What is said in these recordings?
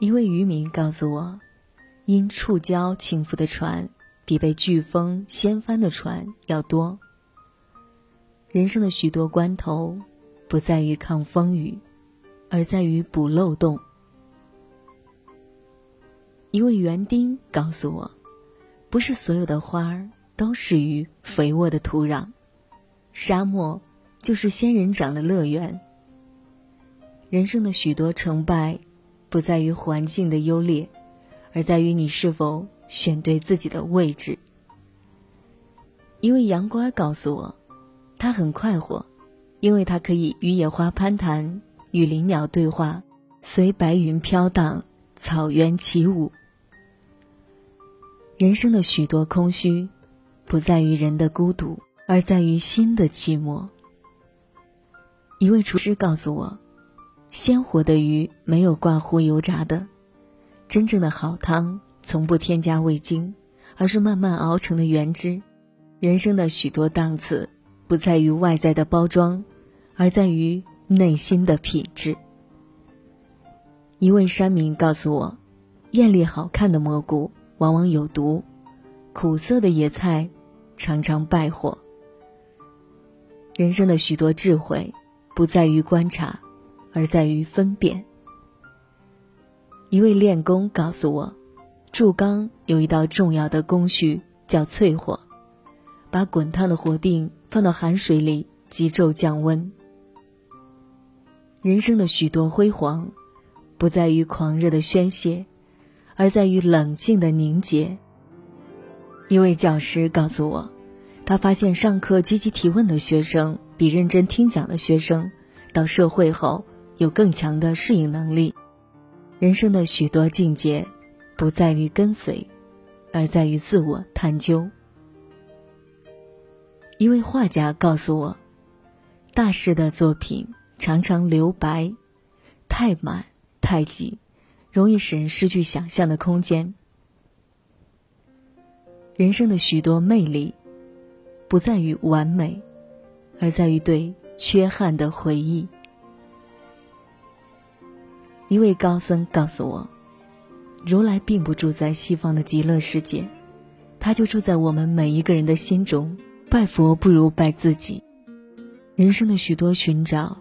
一位渔民告诉我，因触礁倾覆的船比被飓风掀翻的船要多。人生的许多关头，不在于抗风雨，而在于补漏洞。一位园丁告诉我，不是所有的花儿都适于肥沃的土壤，沙漠就是仙人掌的乐园。人生的许多成败。不在于环境的优劣，而在于你是否选对自己的位置。一位羊倌告诉我，他很快活，因为他可以与野花攀谈，与林鸟对话，随白云飘荡，草原起舞。人生的许多空虚，不在于人的孤独，而在于心的寂寞。一位厨师告诉我。鲜活的鱼没有挂糊油炸的，真正的好汤从不添加味精，而是慢慢熬成的原汁。人生的许多档次，不在于外在的包装，而在于内心的品质。一位山民告诉我，艳丽好看的蘑菇往往有毒，苦涩的野菜常常败火。人生的许多智慧，不在于观察。而在于分辨。一位练功告诉我，铸钢有一道重要的工序叫淬火，把滚烫的火锭放到寒水里急骤降温。人生的许多辉煌，不在于狂热的宣泄，而在于冷静的凝结。一位教师告诉我，他发现上课积极提问的学生比认真听讲的学生，到社会后。有更强的适应能力。人生的许多境界，不在于跟随，而在于自我探究。一位画家告诉我，大师的作品常常留白，太满太挤，容易使人失去想象的空间。人生的许多魅力，不在于完美，而在于对缺憾的回忆。一位高僧告诉我，如来并不住在西方的极乐世界，他就住在我们每一个人的心中。拜佛不如拜自己。人生的许多寻找，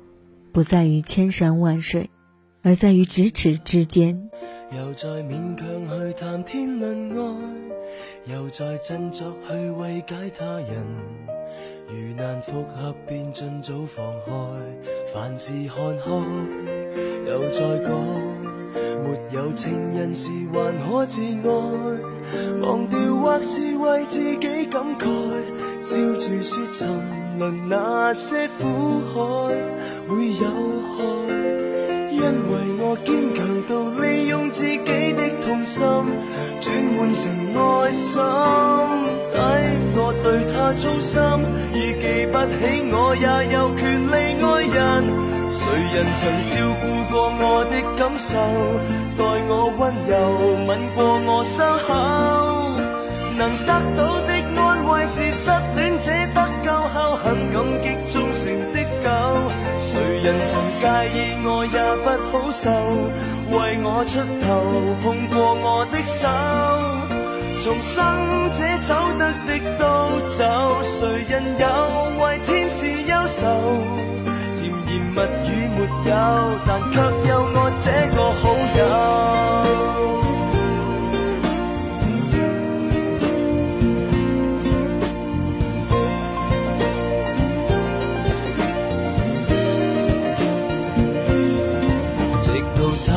不在于千山万水，而在于咫尺之间。又再勉强去谈天论爱，又再振作去慰解他人。如难复合，便尽早放开，凡事看开。又再讲，没有情人时还可自爱，忘掉或是为自己感慨，笑住说沉沦那些苦海会有害，因为我坚强到利用自己的痛心转换成爱心，抵我对他操心，已记不起我也有权利爱人。谁人曾照顾过我的感受，待我温柔，吻过我伤口？能得到的安慰是失恋者得救后很感激忠诚的狗。谁人曾介意我也不好受，为我出头，碰过我的手，重生者走得的都走，谁人又为天使忧愁？甜言蜜语没有，但却有我这个好友。直到他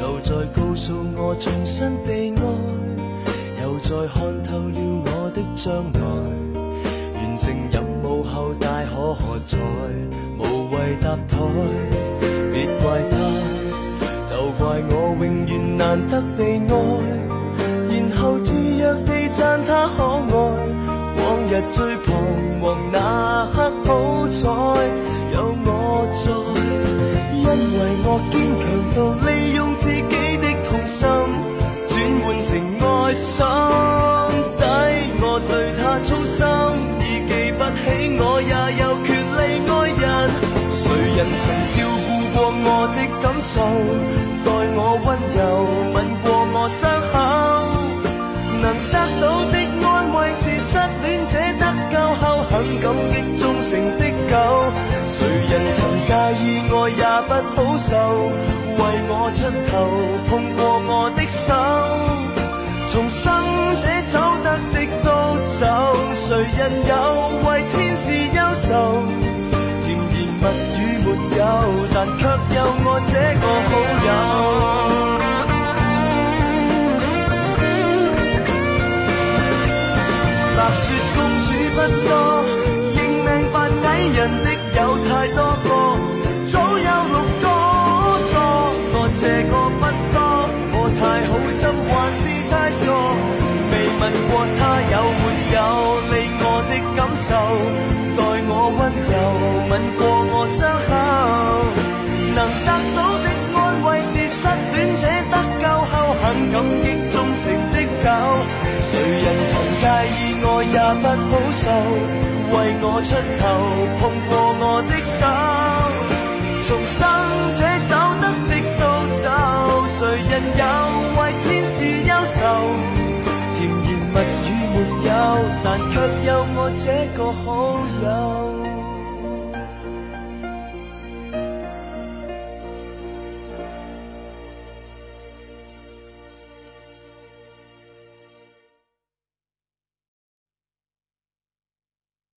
又再告诉我重新，看透了我的将来，完成任务后大可喝彩。为搭台，别怪他，就怪我永远难得被爱，然后自若地赞他可爱。往日最彷徨那刻，好彩有我在，因为我坚强到利用自己的痛心转换成爱心，的感受，待我温柔吻过我伤口。能得到的安慰是失戀者得救後很感激忠诚的狗。誰人曾介意愛也不保守，為我出頭碰過我的手。重生者走得的都走，誰人有白雪公主不多，认命扮矮人的有太多个，早有六个多，我这个不多，我太好心还是太傻，未问过他有没有理我的感受，也不好受，為我出头碰过我的手，重生者走得的都走，谁人有为天使忧愁？甜言蜜语没有，但却有我这个好友。